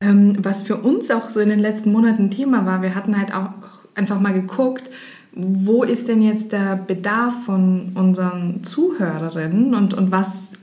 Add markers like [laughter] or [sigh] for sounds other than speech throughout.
Ähm, was für uns auch so in den letzten Monaten Thema war, wir hatten halt auch einfach mal geguckt, wo ist denn jetzt der Bedarf von unseren Zuhörerinnen und, und was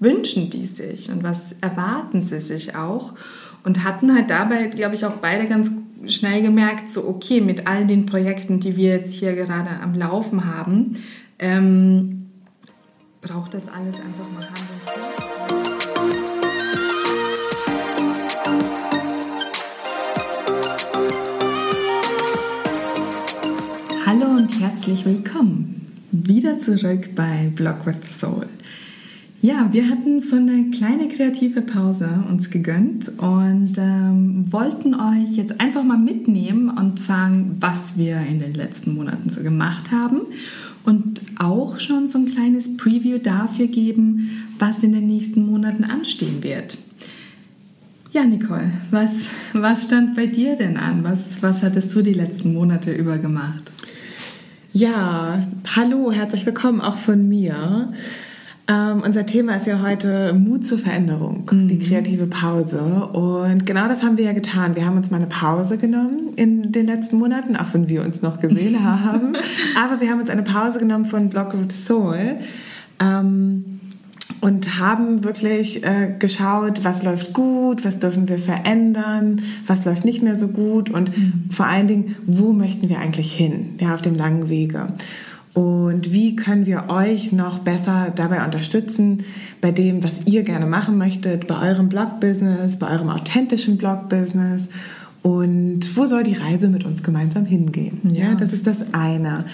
wünschen die sich und was erwarten sie sich auch? Und hatten halt dabei, glaube ich, auch beide ganz schnell gemerkt, so okay, mit all den Projekten, die wir jetzt hier gerade am Laufen haben, ähm, braucht das alles einfach mal Hand herzlich willkommen wieder zurück bei Blog with Soul. Ja, wir hatten so eine kleine kreative Pause uns gegönnt und ähm, wollten euch jetzt einfach mal mitnehmen und sagen, was wir in den letzten Monaten so gemacht haben und auch schon so ein kleines Preview dafür geben, was in den nächsten Monaten anstehen wird. Ja, Nicole, was, was stand bei dir denn an? Was, was hattest du die letzten Monate über gemacht? Ja, hallo, herzlich willkommen auch von mir. Ähm, unser Thema ist ja heute Mut zur Veränderung, mhm. die kreative Pause. Und genau das haben wir ja getan. Wir haben uns mal eine Pause genommen in den letzten Monaten, auch wenn wir uns noch gesehen [laughs] haben. Aber wir haben uns eine Pause genommen von Block of the Soul. Ähm, und haben wirklich äh, geschaut, was läuft gut, was dürfen wir verändern, was läuft nicht mehr so gut und mhm. vor allen Dingen, wo möchten wir eigentlich hin, ja, auf dem langen Wege. Und wie können wir euch noch besser dabei unterstützen, bei dem, was ihr gerne machen möchtet, bei eurem Blog-Business, bei eurem authentischen Blog-Business und wo soll die Reise mit uns gemeinsam hingehen? Ja, ja das ist das eine.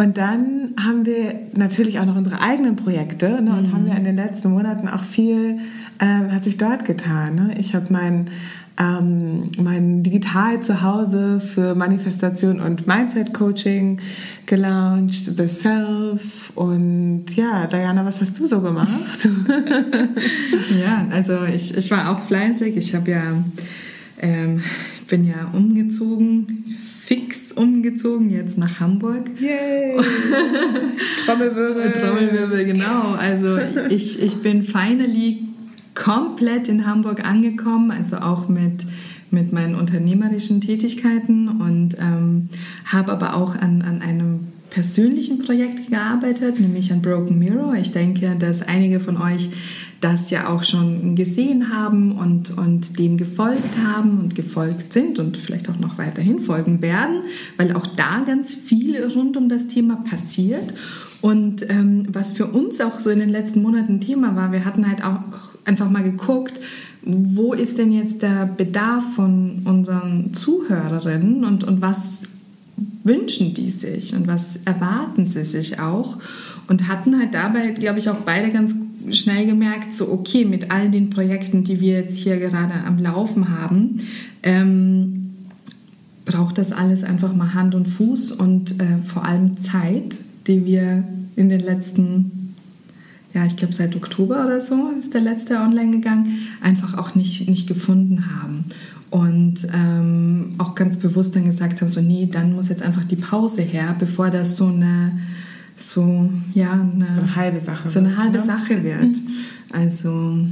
Und dann haben wir natürlich auch noch unsere eigenen Projekte ne, und mhm. haben ja in den letzten Monaten auch viel, äh, hat sich dort getan. Ne? Ich habe mein, ähm, mein Digital Zuhause für Manifestation und Mindset Coaching gelauncht, The Self. Und ja, Diana, was hast du so gemacht? [laughs] ja, also ich, ich war auch fleißig. Ich habe ja, ähm, bin ja umgezogen umgezogen, jetzt nach Hamburg. Yay! [laughs] Trommelwirbel. Trommelwirbel, genau. Also ich, ich bin finally komplett in Hamburg angekommen, also auch mit, mit meinen unternehmerischen Tätigkeiten und ähm, habe aber auch an, an einem persönlichen Projekt gearbeitet, nämlich an Broken Mirror. Ich denke, dass einige von euch das ja auch schon gesehen haben und, und dem gefolgt haben und gefolgt sind und vielleicht auch noch weiterhin folgen werden, weil auch da ganz viel rund um das Thema passiert. Und ähm, was für uns auch so in den letzten Monaten Thema war, wir hatten halt auch einfach mal geguckt, wo ist denn jetzt der Bedarf von unseren Zuhörerinnen und, und was wünschen die sich und was erwarten sie sich auch und hatten halt dabei, glaube ich, auch beide ganz schnell gemerkt, so okay, mit all den Projekten, die wir jetzt hier gerade am Laufen haben, ähm, braucht das alles einfach mal Hand und Fuß und äh, vor allem Zeit, die wir in den letzten, ja, ich glaube seit Oktober oder so ist der letzte online gegangen, einfach auch nicht, nicht gefunden haben. Und ähm, auch ganz bewusst dann gesagt haben, so nee, dann muss jetzt einfach die Pause her, bevor das so eine so, ja, eine, so eine halbe Sache so eine halbe wird, ne? Sache wird. Mhm. Also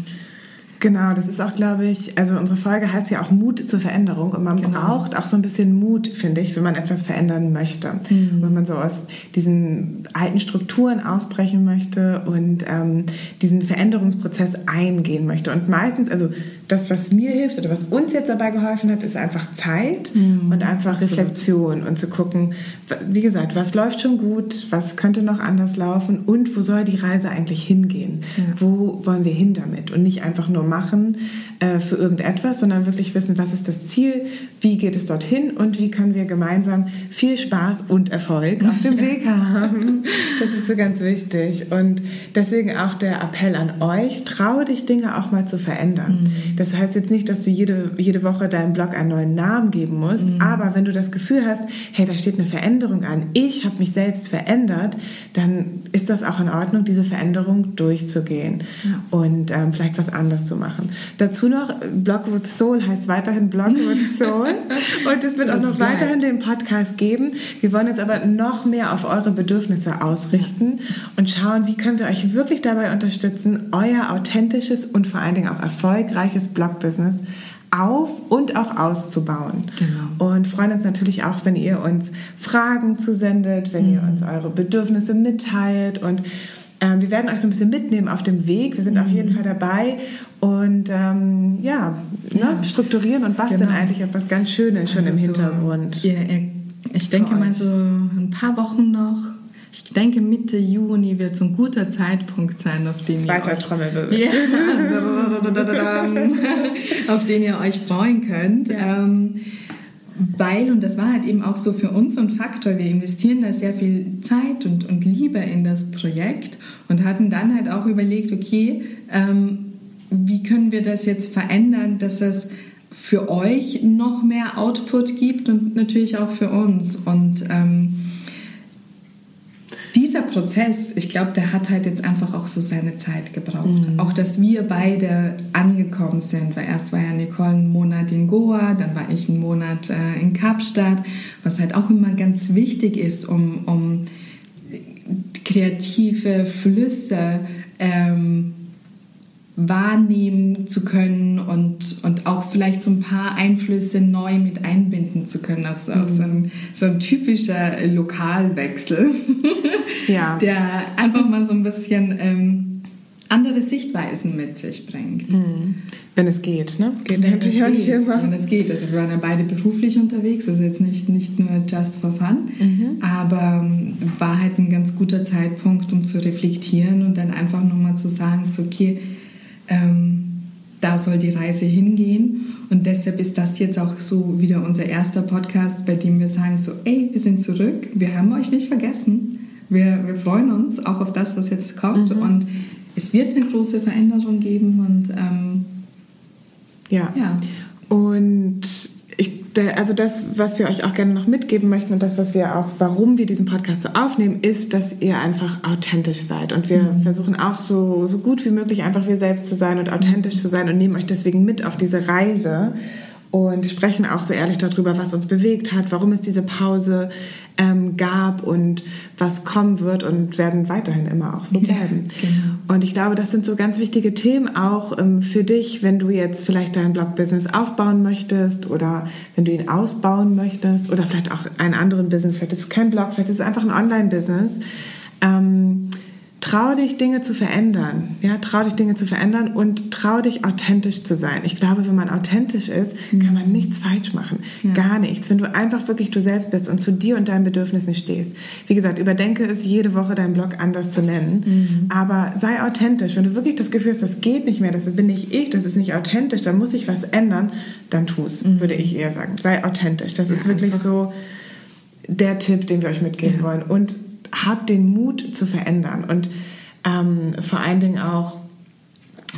Genau, das ist auch, glaube ich, also unsere Folge heißt ja auch Mut zur Veränderung und man genau. braucht auch so ein bisschen Mut, finde ich, wenn man etwas verändern möchte. Mhm. Wenn man so aus diesen alten Strukturen ausbrechen möchte und ähm, diesen Veränderungsprozess eingehen möchte. Und meistens, also das, was mir hilft oder was uns jetzt dabei geholfen hat, ist einfach Zeit mhm. und einfach Reflexion und zu gucken, wie gesagt, was läuft schon gut, was könnte noch anders laufen und wo soll die Reise eigentlich hingehen? Ja. Wo wollen wir hin damit? Und nicht einfach nur machen äh, für irgendetwas, sondern wirklich wissen, was ist das Ziel, wie geht es dorthin und wie können wir gemeinsam viel Spaß und Erfolg auf dem [laughs] Weg haben. Das ist so ganz wichtig. Und deswegen auch der Appell an euch, traue dich Dinge auch mal zu verändern. Mhm das heißt jetzt nicht, dass du jede, jede Woche deinem Blog einen neuen Namen geben musst, mhm. aber wenn du das Gefühl hast, hey, da steht eine Veränderung an, ich habe mich selbst verändert, dann ist das auch in Ordnung, diese Veränderung durchzugehen ja. und ähm, vielleicht was anders zu machen. Dazu noch, Blog with Soul heißt weiterhin Blog with [laughs] Soul und es wird das auch noch bleibt. weiterhin den Podcast geben. Wir wollen jetzt aber noch mehr auf eure Bedürfnisse ausrichten und schauen, wie können wir euch wirklich dabei unterstützen, euer authentisches und vor allen Dingen auch erfolgreiches Blog-Business auf und auch auszubauen. Genau. Und freuen uns natürlich auch, wenn ihr uns Fragen zusendet, wenn mhm. ihr uns eure Bedürfnisse mitteilt und ähm, wir werden euch so ein bisschen mitnehmen auf dem Weg. Wir sind mhm. auf jeden Fall dabei und ähm, ja, ne, ja. Ne, strukturieren und basteln genau. eigentlich etwas ganz Schönes schon also im Hintergrund. So, ihr, ich denke mal so ein paar Wochen noch. Ich denke, Mitte Juni wird so ein guter Zeitpunkt sein, auf den Zweiter ihr euch, Trommelwirbel. Ja, [laughs] auf den ihr euch freuen könnt. Ja. Ähm, weil, und das war halt eben auch so für uns so ein Faktor, wir investieren da sehr viel Zeit und, und Liebe in das Projekt und hatten dann halt auch überlegt, okay, ähm, wie können wir das jetzt verändern, dass es für euch noch mehr Output gibt und natürlich auch für uns. Und ähm, dieser Prozess, ich glaube, der hat halt jetzt einfach auch so seine Zeit gebraucht. Mhm. Auch, dass wir beide angekommen sind, weil erst war ja Nicole einen Monat in Goa, dann war ich einen Monat äh, in Kapstadt, was halt auch immer ganz wichtig ist, um, um kreative Flüsse ähm, wahrnehmen zu können und, und auch vielleicht so ein paar Einflüsse neu mit einbinden zu können. Auch so, mhm. auch so, ein, so ein typischer Lokalwechsel, [laughs] ja. der einfach mal so ein bisschen ähm, andere Sichtweisen mit sich bringt. Mhm. Wenn es geht, ne? Geht wenn natürlich auch nicht immer. Wenn es geht. Also wir waren ja beide beruflich unterwegs, also jetzt nicht, nicht nur just for fun, mhm. aber ähm, war halt ein ganz guter Zeitpunkt, um zu reflektieren und dann einfach nochmal zu sagen, so okay, ähm, da soll die Reise hingehen. Und deshalb ist das jetzt auch so wieder unser erster Podcast, bei dem wir sagen so, ey, wir sind zurück, wir haben euch nicht vergessen. Wir, wir freuen uns auch auf das, was jetzt kommt. Mhm. Und es wird eine große Veränderung geben. Und ähm, ja. ja. Und also das, was wir euch auch gerne noch mitgeben möchten und das, was wir auch, warum wir diesen Podcast so aufnehmen, ist, dass ihr einfach authentisch seid. Und wir mhm. versuchen auch so, so gut wie möglich einfach wir selbst zu sein und authentisch zu sein und nehmen euch deswegen mit auf diese Reise und sprechen auch so ehrlich darüber, was uns bewegt hat, warum es diese Pause ähm, gab und was kommen wird und werden weiterhin immer auch so bleiben. Ja, genau. Und ich glaube, das sind so ganz wichtige Themen auch ähm, für dich, wenn du jetzt vielleicht dein Blog-Business aufbauen möchtest oder wenn du ihn ausbauen möchtest oder vielleicht auch einen anderen Business, vielleicht ist es kein Blog, vielleicht ist es einfach ein Online-Business. Ähm, trau dich, Dinge zu verändern. Ja, trau dich, Dinge zu verändern und trau dich, authentisch zu sein. Ich glaube, wenn man authentisch ist, kann man nichts falsch machen. Ja. Gar nichts. Wenn du einfach wirklich du selbst bist und zu dir und deinen Bedürfnissen stehst. Wie gesagt, überdenke es, jede Woche deinen Blog anders zu nennen. Mhm. Aber sei authentisch. Wenn du wirklich das Gefühl hast, das geht nicht mehr, das bin nicht ich, das ist nicht authentisch, dann muss ich was ändern, dann tu es, mhm. würde ich eher sagen. Sei authentisch. Das ja, ist wirklich so der Tipp, den wir euch mitgeben ja. wollen. Und habt den Mut zu verändern und ähm, vor allen Dingen auch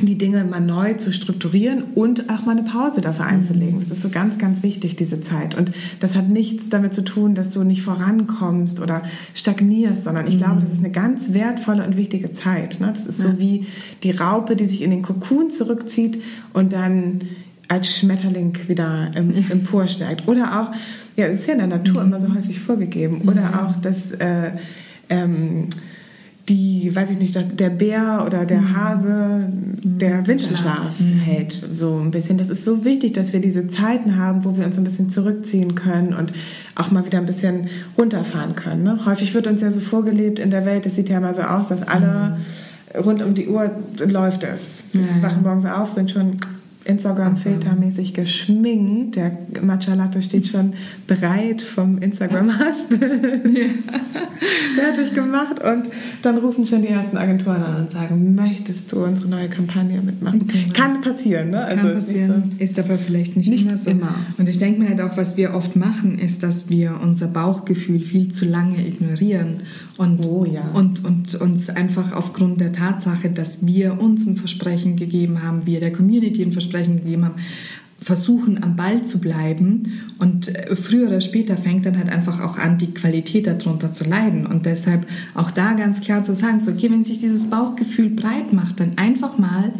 die Dinge mal neu zu strukturieren und auch mal eine Pause dafür mhm. einzulegen. Das ist so ganz, ganz wichtig, diese Zeit. Und das hat nichts damit zu tun, dass du nicht vorankommst oder stagnierst, sondern ich mhm. glaube, das ist eine ganz wertvolle und wichtige Zeit. Ne? Das ist so wie die Raupe, die sich in den Kokon zurückzieht und dann als Schmetterling wieder emporsteigt. Oder auch, ja, es ist ja in der Natur mhm. immer so häufig vorgegeben. Oder mhm. auch das... Äh, ähm, die, weiß ich nicht, der Bär oder der mhm. Hase, der Winterschlaf mhm. hält so ein bisschen. Das ist so wichtig, dass wir diese Zeiten haben, wo wir uns ein bisschen zurückziehen können und auch mal wieder ein bisschen runterfahren können. Ne? Häufig wird uns ja so vorgelebt in der Welt, es sieht ja mal so aus, dass alle mhm. rund um die Uhr läuft es. Wir ja, wachen morgens auf, sind schon Instagram-Filtermäßig geschminkt. Der Matcha Latte steht schon bereit vom Instagram-Husband. Ja. [laughs] Fertig gemacht und dann rufen schon die ersten Agenturen an und sagen, möchtest du unsere neue Kampagne mitmachen? Genau. Kann passieren, ne? Also Kann passieren, ist, so, ist, aber vielleicht nicht, nicht immer so. Immer. Und ich denke mir halt auch, was wir oft machen, ist, dass wir unser Bauchgefühl viel zu lange ignorieren und, oh, ja. und, und uns einfach aufgrund der Tatsache, dass wir uns ein Versprechen gegeben haben, wir der Community ein Versprechen gegeben haben, versuchen am Ball zu bleiben. Und äh, früher oder später fängt dann halt einfach auch an, die Qualität darunter zu leiden. Und deshalb auch da ganz klar zu sagen, so okay, wenn sich dieses Bauchgefühl breit macht, dann einfach mal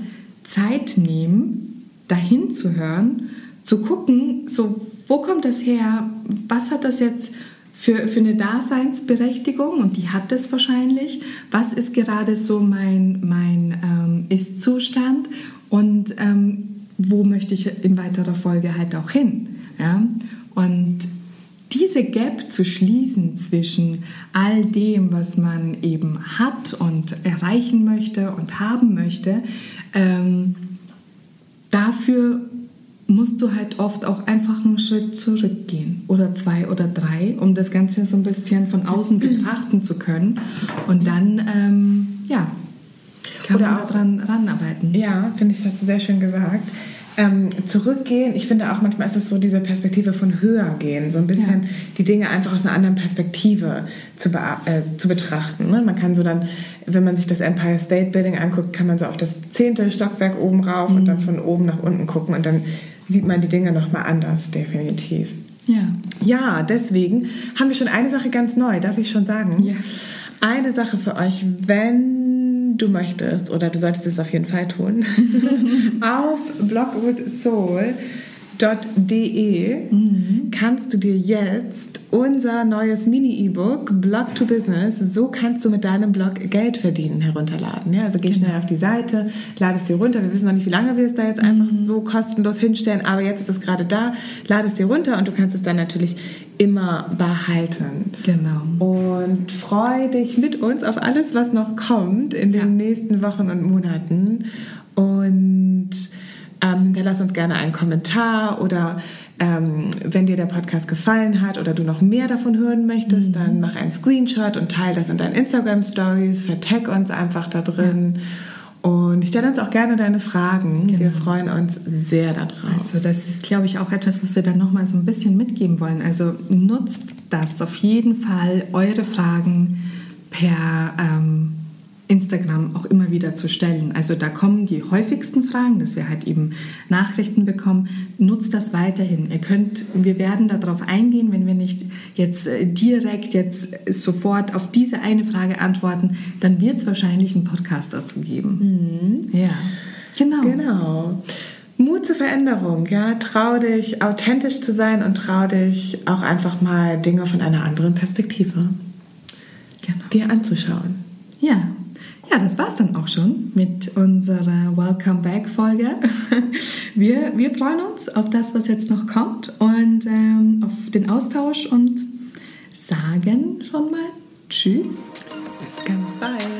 Zeit nehmen, dahin zu hören, zu gucken, so wo kommt das her, was hat das jetzt für, für eine Daseinsberechtigung? Und die hat es wahrscheinlich. Was ist gerade so mein, mein ähm, Ist-Zustand? Und ähm, wo möchte ich in weiterer Folge halt auch hin. Ja? Und diese Gap zu schließen zwischen all dem, was man eben hat und erreichen möchte und haben möchte, ähm, dafür musst du halt oft auch einfach einen Schritt zurückgehen oder zwei oder drei, um das Ganze so ein bisschen von außen betrachten zu können. Und dann, ähm, ja, kann oder man daran ranarbeiten. Ja, finde ich, das hast du sehr schön gesagt ähm, zurückgehen. Ich finde auch manchmal ist es so diese Perspektive von höher gehen, so ein bisschen ja. die Dinge einfach aus einer anderen Perspektive zu, äh, zu betrachten. Ne? Man kann so dann, wenn man sich das Empire State Building anguckt, kann man so auf das zehnte Stockwerk oben rauf mhm. und dann mhm. von oben nach unten gucken und dann sieht man die Dinge nochmal anders, definitiv. Ja. Ja, deswegen haben wir schon eine Sache ganz neu, darf ich schon sagen? Ja. Eine Sache für euch, wenn du möchtest, oder du solltest es auf jeden Fall tun, [laughs] auf blogwithsoul.de mhm. kannst du dir jetzt unser neues Mini-E-Book Blog to Business, so kannst du mit deinem Blog Geld verdienen, herunterladen. Ja, also geh schnell genau. auf die Seite, lade es dir runter. Wir wissen noch nicht, wie lange wir es da jetzt einfach mhm. so kostenlos hinstellen, aber jetzt ist es gerade da. Lade es dir runter und du kannst es dann natürlich immer behalten. Genau. Und freu dich mit uns auf alles, was noch kommt in den ja. nächsten Wochen und Monaten. Und ähm, hinterlass uns gerne einen Kommentar oder ähm, wenn dir der Podcast gefallen hat oder du noch mehr davon hören möchtest, mhm. dann mach einen Screenshot und teile das in deinen Instagram Stories, vertag uns einfach da drin. Ja. Und stell uns auch gerne deine Fragen. Genau. Wir freuen uns sehr darauf. Also das ist, glaube ich, auch etwas, was wir dann nochmal so ein bisschen mitgeben wollen. Also nutzt das auf jeden Fall, eure Fragen per ähm, Instagram auch immer wieder zu stellen. Also da kommen die häufigsten Fragen, dass wir halt eben Nachrichten bekommen. Nutzt das weiterhin. Ihr könnt, wir werden darauf eingehen, wenn wir nicht jetzt äh, direkt jetzt sofort auf diese eine Frage antworten, dann wird es wahrscheinlich einen Podcast dazu geben. Mhm. Ja, genau. Genau. Mut zur Veränderung, ja, trau dich authentisch zu sein und trau dich auch einfach mal Dinge von einer anderen Perspektive genau. dir anzuschauen. Ja, ja, das war's dann auch schon mit unserer Welcome Back Folge. [laughs] Wir, wir freuen uns auf das, was jetzt noch kommt und ähm, auf den Austausch und sagen schon mal Tschüss. Bis ganz bald.